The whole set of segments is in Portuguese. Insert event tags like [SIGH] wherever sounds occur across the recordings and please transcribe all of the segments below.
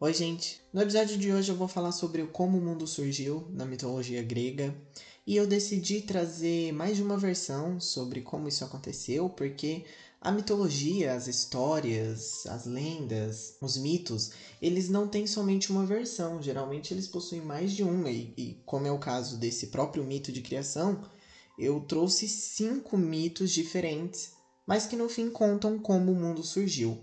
Oi, gente! No episódio de hoje eu vou falar sobre como o mundo surgiu na mitologia grega e eu decidi trazer mais de uma versão sobre como isso aconteceu, porque a mitologia, as histórias, as lendas, os mitos, eles não têm somente uma versão, geralmente eles possuem mais de uma, e, e como é o caso desse próprio mito de criação, eu trouxe cinco mitos diferentes, mas que no fim contam como o mundo surgiu.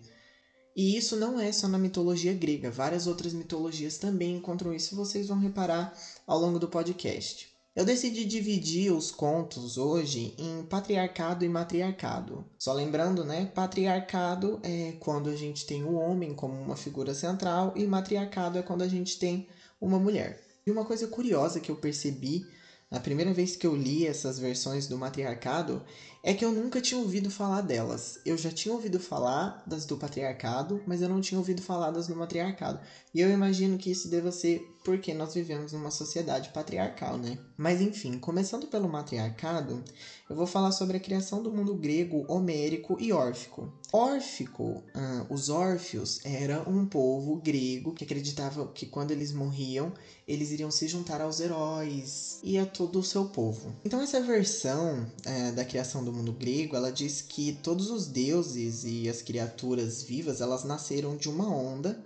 E isso não é só na mitologia grega, várias outras mitologias também encontram isso, vocês vão reparar ao longo do podcast. Eu decidi dividir os contos hoje em patriarcado e matriarcado. Só lembrando, né? Patriarcado é quando a gente tem o homem como uma figura central e matriarcado é quando a gente tem uma mulher. E uma coisa curiosa que eu percebi na primeira vez que eu li essas versões do matriarcado é que eu nunca tinha ouvido falar delas. Eu já tinha ouvido falar das do patriarcado, mas eu não tinha ouvido falar das do matriarcado. E eu imagino que isso deva ser porque nós vivemos numa sociedade patriarcal, né? Mas enfim, começando pelo matriarcado, eu vou falar sobre a criação do mundo grego, homérico e órfico. Órfico, uh, os órfios, era um povo grego que acreditava que quando eles morriam, eles iriam se juntar aos heróis e a todo o seu povo. Então essa versão uh, da criação do mundo grego, ela diz que todos os deuses e as criaturas vivas, elas nasceram de uma onda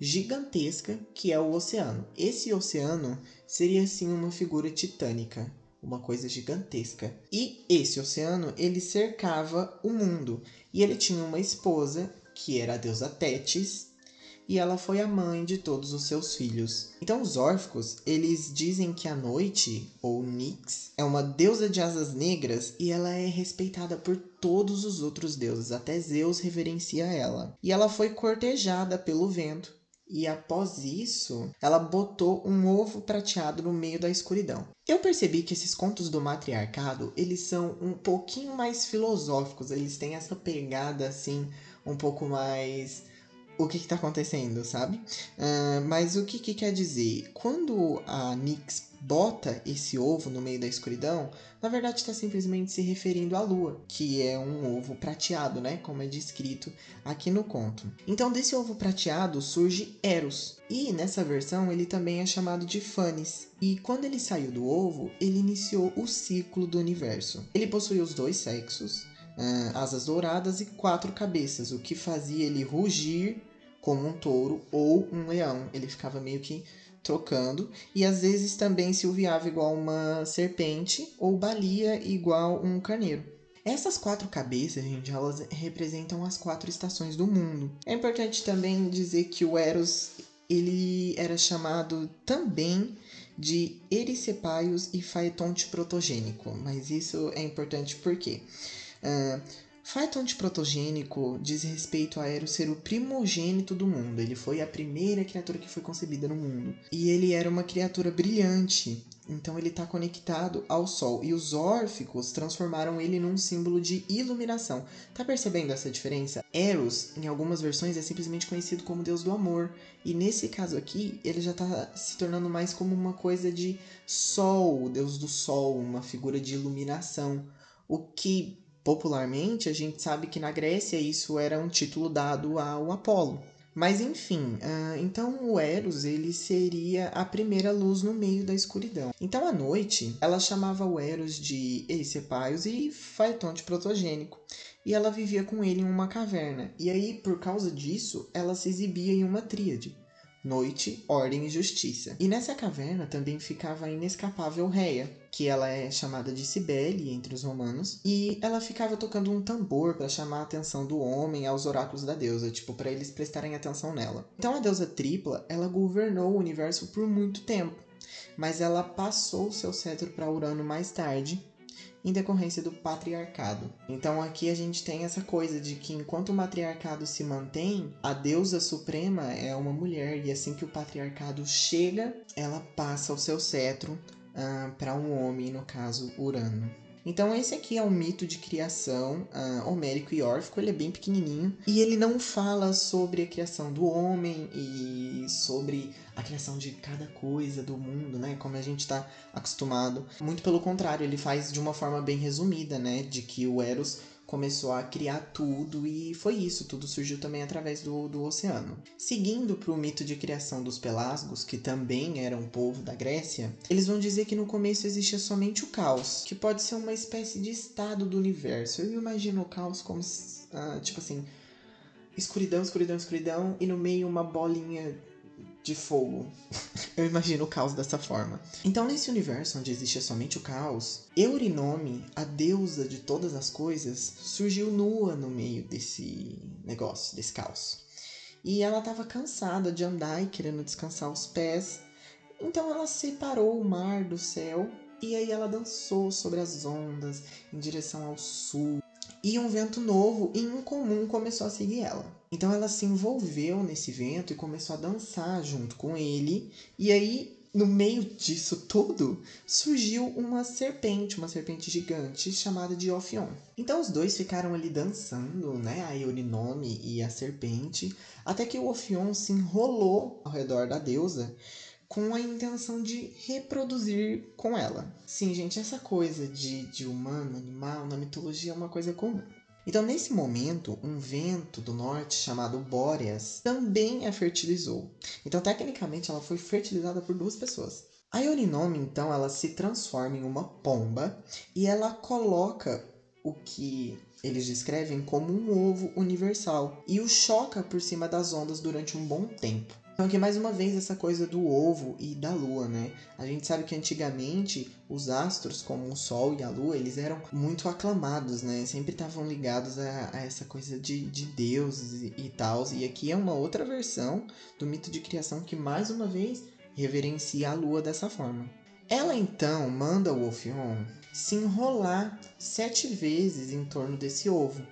gigantesca que é o oceano. Esse oceano seria assim uma figura titânica, uma coisa gigantesca. E esse oceano, ele cercava o mundo. E ele tinha uma esposa, que era a deusa Tétis, e ela foi a mãe de todos os seus filhos. Então os órficos, eles dizem que a noite, ou Nix, é uma deusa de asas negras e ela é respeitada por todos os outros deuses, até Zeus reverencia ela. E ela foi cortejada pelo vento e após isso, ela botou um ovo prateado no meio da escuridão. Eu percebi que esses contos do matriarcado, eles são um pouquinho mais filosóficos, eles têm essa pegada assim, um pouco mais o que está acontecendo, sabe? Uh, mas o que, que quer dizer? Quando a Nix bota esse ovo no meio da escuridão, na verdade está simplesmente se referindo à lua, que é um ovo prateado, né? Como é descrito aqui no conto. Então, desse ovo prateado surge Eros, e nessa versão ele também é chamado de Fanes. E quando ele saiu do ovo, ele iniciou o ciclo do universo. Ele possui os dois sexos, uh, asas douradas e quatro cabeças, o que fazia ele rugir como um touro ou um leão. Ele ficava meio que trocando, e às vezes também se uviava igual uma serpente ou balia igual um carneiro. Essas quatro cabeças, gente, elas representam as quatro estações do mundo. É importante também dizer que o Eros ele era chamado também de Ericepaios e Faetonte protogênico, mas isso é importante porque uh, Faetonte protogênico diz respeito a Eros ser o primogênito do mundo. Ele foi a primeira criatura que foi concebida no mundo. E ele era uma criatura brilhante. Então ele está conectado ao Sol. E os órficos transformaram ele num símbolo de iluminação. Tá percebendo essa diferença? Eros, em algumas versões, é simplesmente conhecido como deus do amor. E nesse caso aqui, ele já está se tornando mais como uma coisa de Sol, o deus do Sol, uma figura de iluminação. O que Popularmente, a gente sabe que na Grécia isso era um título dado ao Apolo. Mas enfim, uh, então o Eros ele seria a primeira luz no meio da escuridão. Então à noite ela chamava o Eros de Eisepaios e Faetonte protogênico, e ela vivia com ele em uma caverna. E aí por causa disso ela se exibia em uma tríade: noite, ordem e justiça. E nessa caverna também ficava a inescapável Reia, que ela é chamada de Cibele entre os romanos, e ela ficava tocando um tambor para chamar a atenção do homem aos oráculos da deusa, tipo para eles prestarem atenção nela. Então a deusa tripla, ela governou o universo por muito tempo, mas ela passou seu cetro para Urano mais tarde em decorrência do patriarcado. Então aqui a gente tem essa coisa de que enquanto o matriarcado se mantém, a deusa suprema é uma mulher e assim que o patriarcado chega, ela passa o seu cetro uh, ah, para um homem, no caso Urano. Então esse aqui é o mito de criação uh, homérico e órfico, ele é bem pequenininho. E ele não fala sobre a criação do homem e sobre a criação de cada coisa do mundo, né, como a gente está acostumado. Muito pelo contrário, ele faz de uma forma bem resumida, né, de que o Eros começou a criar tudo e foi isso, tudo surgiu também através do, do oceano. Seguindo para o mito de criação dos Pelasgos, que também era um povo da Grécia, eles vão dizer que no começo existia somente o caos, que pode ser uma espécie de estado do universo. Eu imagino o caos como, ah, tipo assim, escuridão, escuridão, escuridão, e no meio uma bolinha de fogo. Eu imagino o caos dessa forma. Então, nesse universo onde existe somente o caos, Eurinome, a deusa de todas as coisas, surgiu nua no meio desse negócio, desse caos. E ela estava cansada de andar e querendo descansar os pés. Então ela separou o mar do céu e aí ela dançou sobre as ondas em direção ao sul. E um vento novo e incomum começou a seguir ela. Então ela se envolveu nesse vento e começou a dançar junto com ele. E aí, no meio disso tudo, surgiu uma serpente, uma serpente gigante chamada de Ophion. Então os dois ficaram ali dançando, né, a Eurinome e a serpente, até que o Ophion se enrolou ao redor da deusa com a intenção de reproduzir com ela. Sim, gente, essa coisa de, de humano, animal, na mitologia é uma coisa comum. Então, nesse momento, um vento do norte chamado Boreas também a fertilizou. Então, tecnicamente, ela foi fertilizada por duas pessoas. A Yorinome, então, ela se transforma em uma pomba e ela coloca o que eles descrevem como um ovo universal e o choca por cima das ondas durante um bom tempo. Então aqui mais uma vez essa coisa do ovo e da lua, né? A gente sabe que antigamente os astros, como o Sol e a Lua, eles eram muito aclamados, né? Sempre estavam ligados a, a, essa coisa de, de deuses e, e tal. E aqui é uma outra versão do mito de criação que mais uma vez reverencia a Lua dessa forma. Ela então manda o Ophion se enrolar sete vezes em torno desse ovo.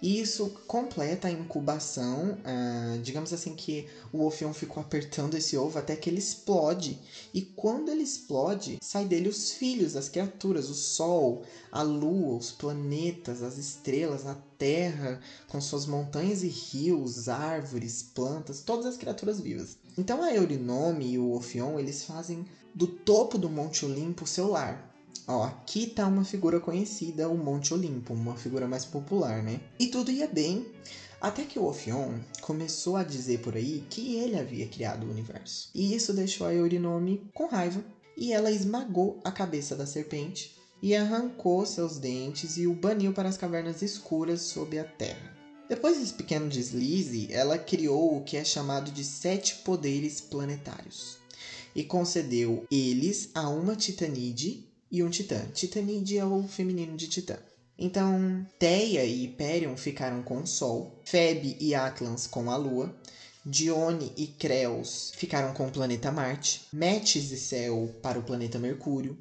E isso completa a incubação, ah, digamos assim que o Ophion ficou apertando esse ovo até que ele explode. E quando ele explode, sai dele os filhos, as criaturas, o Sol, a Lua, os planetas, as estrelas, a Terra, com suas montanhas e rios, árvores, plantas, todas as criaturas vivas. Então a Eurinome e o Ophion, eles fazem do topo do Monte Olimpo seu lar. Ó, aqui tá uma figura conhecida, o Monte Olimpo, uma figura mais popular, né? E tudo ia bem, até que o Ophion começou a dizer por aí que ele havia criado o universo. E isso deixou a Eurinome com raiva, e ela esmagou a cabeça da serpente e arrancou seus dentes e o baniu para as cavernas escuras sob a terra. Depois desse pequeno deslize, ela criou o que é chamado de sete poderes planetários e concedeu eles a uma titanide e um titã. Titanide é o feminino de titã. Então, Teia e Hyperion ficaram com o Sol, Febe e Atlans com a Lua, Dione e Creus ficaram com o planeta Marte, Metis e Céu para o planeta Mercúrio,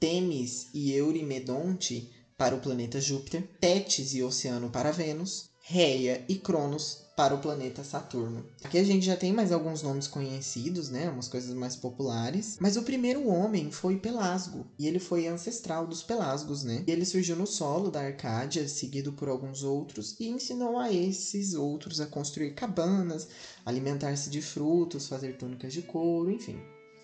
Temis e Eurimedonte para o planeta Júpiter, Tétis e Oceano para Vênus, Reia e Cronos para o planeta Saturno. Aqui a gente já tem mais alguns nomes conhecidos, né? Umas coisas mais populares. Mas o primeiro homem foi Pelasgo. E ele foi ancestral dos Pelasgos, né? E ele surgiu no solo da Arcádia, seguido por alguns outros, e ensinou a esses outros a construir cabanas, alimentar-se de frutos, fazer túnicas de couro, enfim.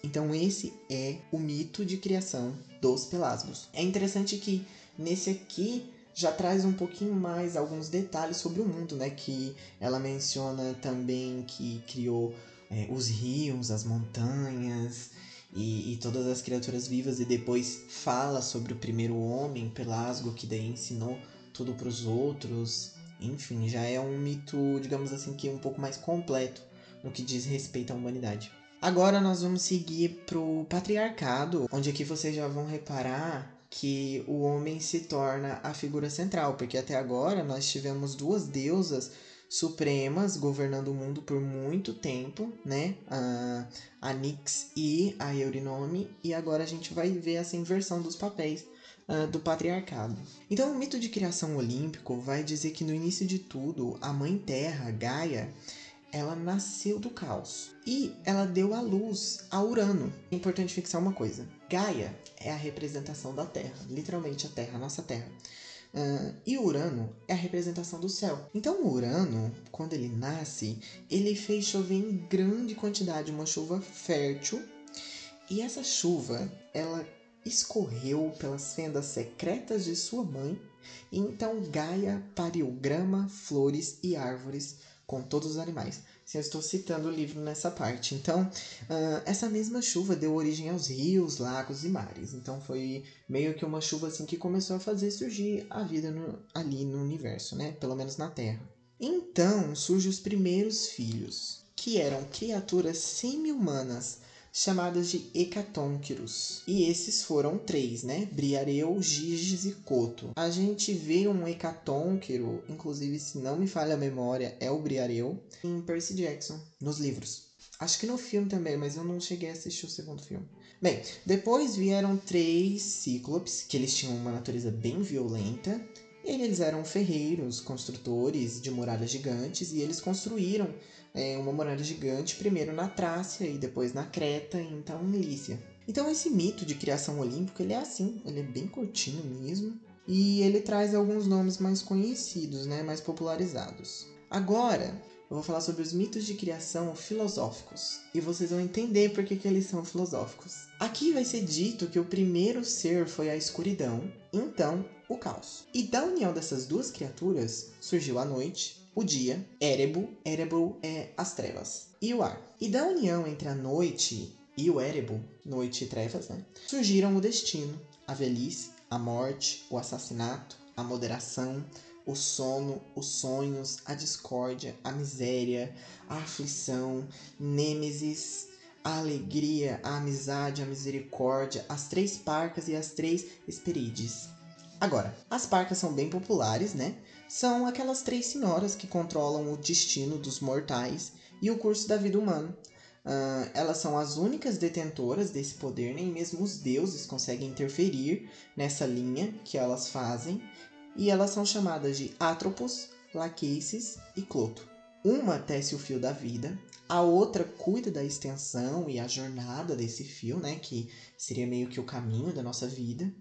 Então esse é o mito de criação dos Pelasgos. É interessante que nesse aqui já traz um pouquinho mais alguns detalhes sobre o mundo, né? Que ela menciona também que criou é, os rios, as montanhas e, e, todas as criaturas vivas e depois fala sobre o primeiro homem, Pelasgo, que daí ensinou tudo para os outros. Enfim, já é um mito, digamos assim, que um pouco mais completo no que diz respeito à humanidade. Agora nós vamos seguir pro patriarcado, onde aqui vocês já vão reparar que o homem se torna a figura central, porque até agora nós tivemos duas deusas supremas governando o mundo por muito tempo, né? A, a Nix e a Eurinome, e agora a gente vai ver essa inversão dos papéis uh, do patriarcado. Então, o mito de criação olímpico vai dizer que no início de tudo, a mãe terra, Gaia, ela nasceu do caos e ela deu à luz a Urano. É importante fixar uma coisa: Gaia é a representação da Terra, literalmente a Terra, a nossa Terra. Uh, e Urano é a representação do céu. Então, Urano, quando ele nasce, ele fez chover em grande quantidade, uma chuva fértil. E essa chuva, ela escorreu pelas fendas secretas de sua mãe Então Gaia pariu grama, flores e árvores com todos os animais. Se eu estou citando o livro nessa parte. Então, uh, essa mesma chuva deu origem aos rios, lagos e mares. Então, foi meio que uma chuva assim que começou a fazer surgir a vida no, ali no universo, né? Pelo menos na Terra. Então, surgem os primeiros filhos, que eram criaturas semi-humanas chamadas de hecatônquiros. E esses foram três, né? Briareu, Giges e Coto. A gente vê um hecatônquiro, inclusive, se não me falha a memória, é o Briareu, em Percy Jackson, nos livros. Acho que no filme também, mas eu não cheguei a assistir o segundo filme. Bem, depois vieram três cíclopes, que eles tinham uma natureza bem violenta. Eles eram ferreiros, construtores de muralhas gigantes, e eles construíram é, uma muralha gigante, primeiro na Trácia e depois na Creta e então em Lícia. Então esse mito de criação olímpica, ele é assim, ele é bem curtinho mesmo, e ele traz alguns nomes mais conhecidos, né, mais popularizados. Agora, eu vou falar sobre os mitos de criação filosóficos, e vocês vão entender por que, que eles são filosóficos. Aqui vai ser dito que o primeiro ser foi a escuridão, então o caos. E da união dessas duas criaturas surgiu a noite, o dia, Erebo, Erebo é as trevas, e o ar. E da união entre a noite e o Erebo, noite e trevas, né, surgiram o destino, a velhice, a morte, o assassinato, a moderação, o sono, os sonhos, a discórdia, a miséria, a aflição, Nêmesis, a alegria, a amizade, a misericórdia, as três parcas e as três esperides. Agora, as parcas são bem populares, né? São aquelas três senhoras que controlam o destino dos mortais e o curso da vida humana. Uh, elas são as únicas detentoras desse poder, nem mesmo os deuses conseguem interferir nessa linha que elas fazem, e elas são chamadas de Atropos, Laquesis e Cloto. Uma tece o fio da vida, a outra cuida da extensão e a jornada desse fio, né, que seria meio que o caminho da nossa vida,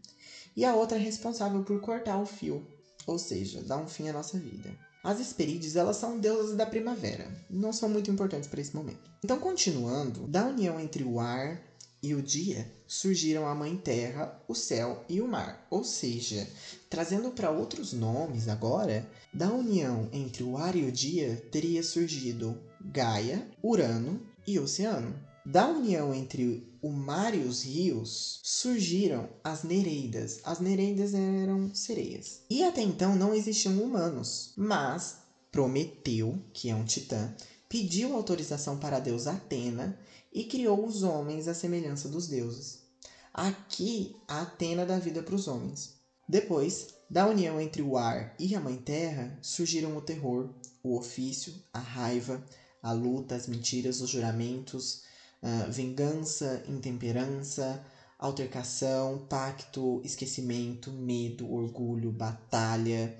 e a outra é responsável por cortar o fio, ou seja, dá um fim à nossa vida. As Hesperides, elas são deusas da primavera, não são muito importantes para esse momento. Então, continuando, da união entre o ar e o dia surgiram a Mãe Terra, o céu e o mar. Ou seja, trazendo para outros nomes agora, da união entre o ar e o dia teria surgido Gaia, Urano e Oceano. Da união entre o mar e os rios surgiram as Nereidas. As Nereidas eram sereias. E até então não existiam humanos, mas Prometeu, que é um titã, pediu autorização para a deusa Atena e criou os homens à semelhança dos deuses. Aqui, a Atena dá vida para os homens. Depois, da união entre o ar e a Mãe Terra, surgiram o terror, o ofício, a raiva, a luta, as mentiras, os juramentos, uh, vingança, intemperança, altercação, pacto, esquecimento, medo, orgulho, batalha,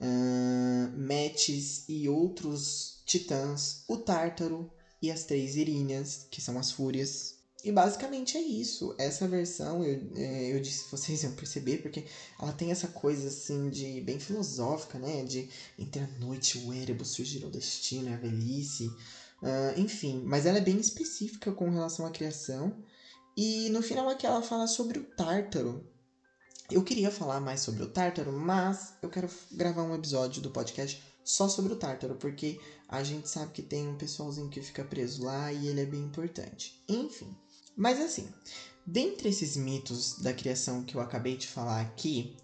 uh, Metis e outros titãs, o Tártaro e as três Iríneas, que são as Fúrias. E basicamente é isso. Essa versão, eu, é, eu disse, vocês [LAUGHS] iam perceber, porque ela tem essa coisa assim de bem filosófica, né? De entre a noite e o Erebus surgir o destino e a velhice. Uh, enfim, mas ela é bem específica com relação à criação. E no final aqui ela fala sobre o Tártaro. Eu queria falar mais sobre o Tártaro, mas eu quero gravar um episódio do podcast só sobre o Tártaro, porque a gente sabe que tem um pessoalzinho que fica preso lá e ele é bem importante. Enfim, mas assim, dentre esses mitos da criação que eu acabei de falar aqui,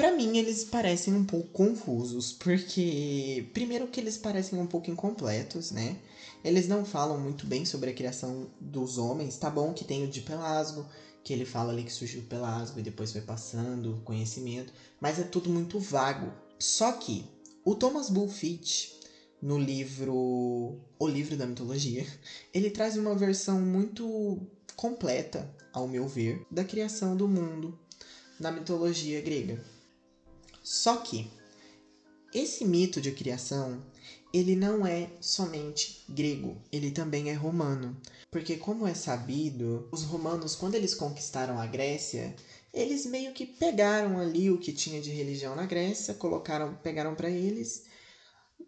para mim, eles parecem um pouco confusos, porque primeiro que eles parecem um pouco incompletos, né? Eles não falam muito bem sobre a criação dos homens. Tá bom que tem o de Pelasgo, que ele fala ali que surgiu Pelasgo e depois foi passando o conhecimento, mas é tudo muito vago. Só que o Thomas Bulfit, no livro O Livro da Mitologia, [LAUGHS] ele traz uma versão muito completa, ao meu ver, da criação do mundo na mitologia grega. Só que esse mito de criação, ele não é somente grego, ele também é romano. Porque como é sabido, os romanos quando eles conquistaram a Grécia, eles meio que pegaram ali o que tinha de religião na Grécia, colocaram, pegaram para eles,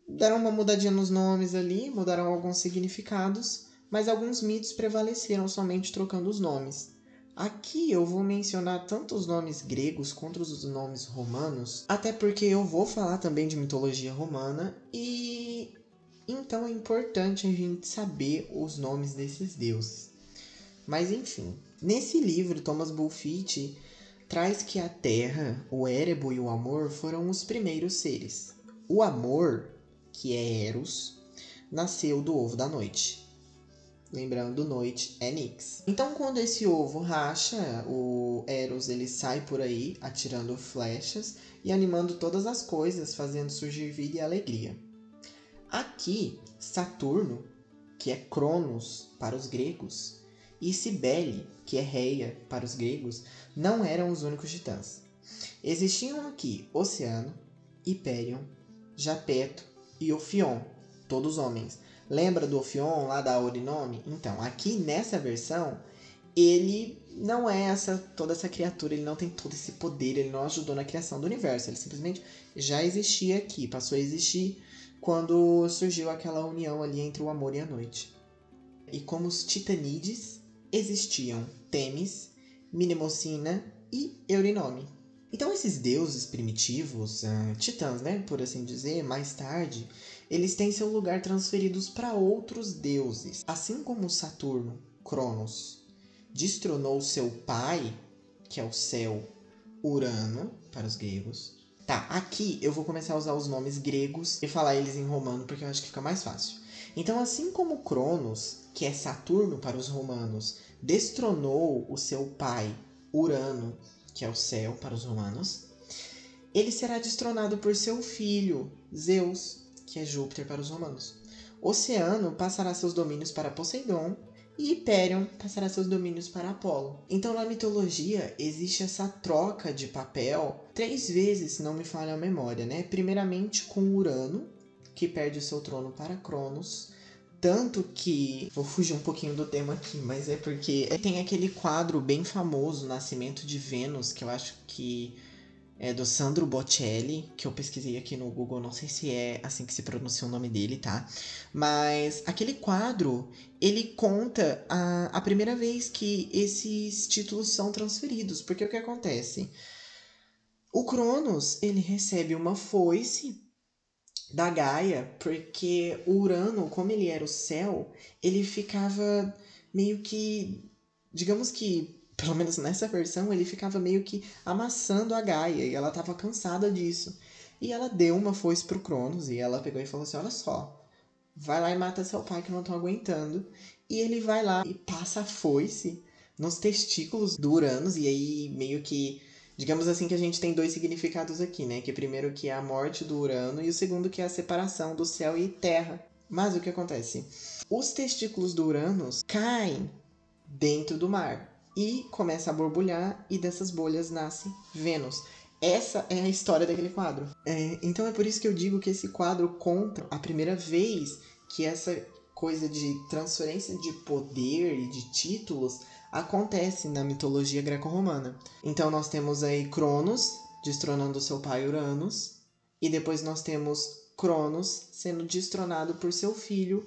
deram uma mudadinha nos nomes ali, mudaram alguns significados, mas alguns mitos prevaleceram somente trocando os nomes. Aqui eu vou mencionar tanto os nomes gregos quanto os nomes romanos, até porque eu vou falar também de mitologia romana e então é importante a gente saber os nomes desses deuses. Mas enfim, nesse livro Thomas Bulfitt traz que a terra, o Érebo e o amor foram os primeiros seres. O amor, que é Eros, nasceu do ovo da noite. Lembrando, noite é Nix. Então, quando esse ovo racha, o Eros ele sai por aí atirando flechas e animando todas as coisas, fazendo surgir vida e alegria. Aqui, Saturno, que é Cronos para os gregos, e Cibele, que é Reia para os gregos, não eram os únicos titãs. Existiam aqui Oceano, Hyperion, Japeto e Ophion, todos homens, Lembra do Ophion lá da Orinome? Então, aqui nessa versão, ele não é essa toda essa criatura, ele não tem todo esse poder, ele não ajudou na criação do universo, ele simplesmente já existia aqui, passou a existir quando surgiu aquela união ali entre o amor e a noite. E como os titanides, existiam Temis, Mnemocina e Eurinome. Então esses deuses primitivos, uh, titãs, né, por assim dizer, mais tarde, eles têm seu lugar transferidos para outros deuses. Assim como Saturno, Cronos, destronou seu pai, que é o céu, Urano, para os gregos. Tá, aqui eu vou começar a usar os nomes gregos e falar eles em romano porque eu acho que fica mais fácil. Então, assim como Cronos, que é Saturno para os romanos, destronou o seu pai, Urano, que é o céu para os romanos, ele será destronado por seu filho, Zeus, que é Júpiter para os romanos. Oceano passará seus domínios para Poseidon e Hyperion passará seus domínios para Apolo. Então, na mitologia, existe essa troca de papel três vezes, se não me falha a memória, né? Primeiramente com Urano, que perde o seu trono para Cronos. Tanto que. Vou fugir um pouquinho do tema aqui, mas é porque tem aquele quadro bem famoso, Nascimento de Vênus, que eu acho que é do Sandro Bocelli, que eu pesquisei aqui no Google, não sei se é assim que se pronuncia o nome dele, tá? Mas aquele quadro, ele conta a, a primeira vez que esses títulos são transferidos, porque o que acontece? O Cronos, ele recebe uma foice da Gaia, porque o Urano, como ele era o céu, ele ficava meio que, digamos que pelo menos nessa versão, ele ficava meio que amassando a Gaia e ela estava cansada disso. E ela deu uma foice pro Cronos e ela pegou e falou assim: Olha só, vai lá e mata seu pai que não tô aguentando. E ele vai lá e passa a foice nos testículos do Uranus e aí meio que. Digamos assim que a gente tem dois significados aqui, né? Que primeiro que é a morte do Urano e o segundo que é a separação do céu e terra. Mas o que acontece? Os testículos do Uranus caem dentro do mar e começa a borbulhar e dessas bolhas nasce Vênus. Essa é a história daquele quadro. É, então é por isso que eu digo que esse quadro conta a primeira vez que essa coisa de transferência de poder e de títulos acontece na mitologia greco-romana. Então nós temos aí Cronos destronando seu pai Uranus e depois nós temos Cronos sendo destronado por seu filho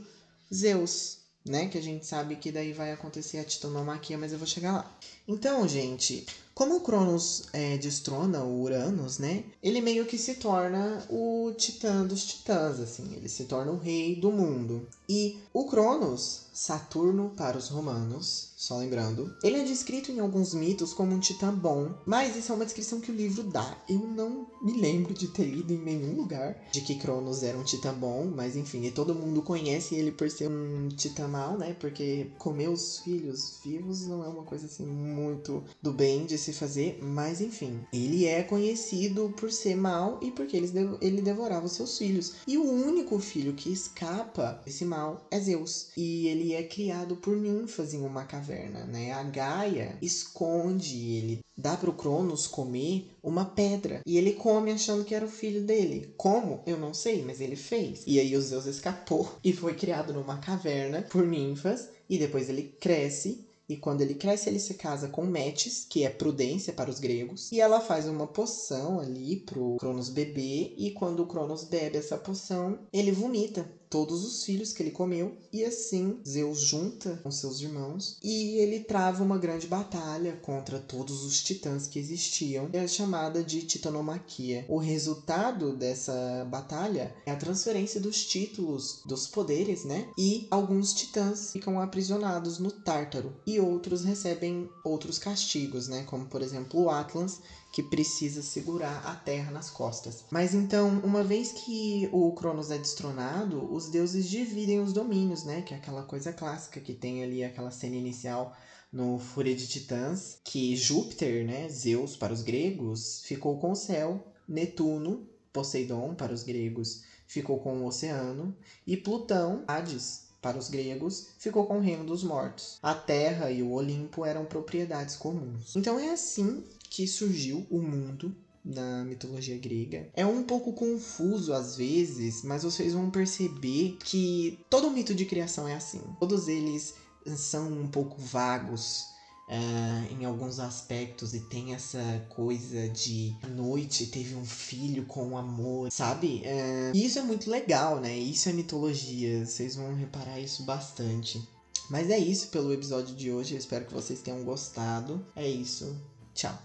Zeus né? Que a gente sabe que daí vai acontecer a titanomaquia, mas eu vou chegar lá. Então, gente, como o Cronos é, destrona o Uranus, né? Ele meio que se torna o titã dos titãs, assim. Ele se torna o rei do mundo. E o Cronos, Saturno para os romanos, só lembrando, ele é descrito em alguns mitos como um titã bom, mas isso é uma descrição que o livro dá. Eu não me lembro de ter lido em nenhum lugar de que Cronos era um titã bom, mas enfim, todo mundo conhece ele por ser um titã mal, né? Porque comer os filhos vivos não é uma coisa assim muito do bem de se fazer, mas enfim, ele é conhecido por ser mal e porque ele, ele devorava seus filhos. E o único filho que escapa desse mal é Zeus. E ele é criado por ninfas em uma caverna, né? A Gaia esconde ele, dá pro Cronos comer uma pedra. E ele come achando que era o filho dele. Como? Eu não sei, mas ele fez. E aí o Zeus escapou [LAUGHS] e foi criado numa caverna por ninfas. E depois ele cresce e quando ele cresce, ele se casa com Metis, que é prudência para os gregos. E ela faz uma poção ali pro Cronos beber. E quando o Cronos bebe essa poção, ele vomita todos os filhos que ele comeu, e assim Zeus junta com seus irmãos e ele trava uma grande batalha contra todos os titãs que existiam, é chamada de titanomaquia. O resultado dessa batalha é a transferência dos títulos, dos poderes, né? E alguns titãs ficam aprisionados no Tártaro e outros recebem outros castigos, né? Como por exemplo o Atlas, que precisa segurar a terra nas costas. Mas então, uma vez que o Cronos é destronado, os deuses dividem os domínios, né? Que é aquela coisa clássica que tem ali aquela cena inicial no Fúria de Titãs, que Júpiter, né, Zeus para os gregos, ficou com o céu, Netuno, Poseidon para os gregos, ficou com o oceano e Plutão, Hades, para os gregos, ficou com o reino dos mortos. A terra e o Olimpo eram propriedades comuns. Então é assim que surgiu o mundo na mitologia grega. É um pouco confuso às vezes, mas vocês vão perceber que todo mito de criação é assim. Todos eles são um pouco vagos. Uh, em alguns aspectos e tem essa coisa de noite teve um filho com amor, sabe? Uh, isso é muito legal, né? Isso é mitologia, vocês vão reparar isso bastante. Mas é isso pelo episódio de hoje, eu espero que vocês tenham gostado. É isso, tchau.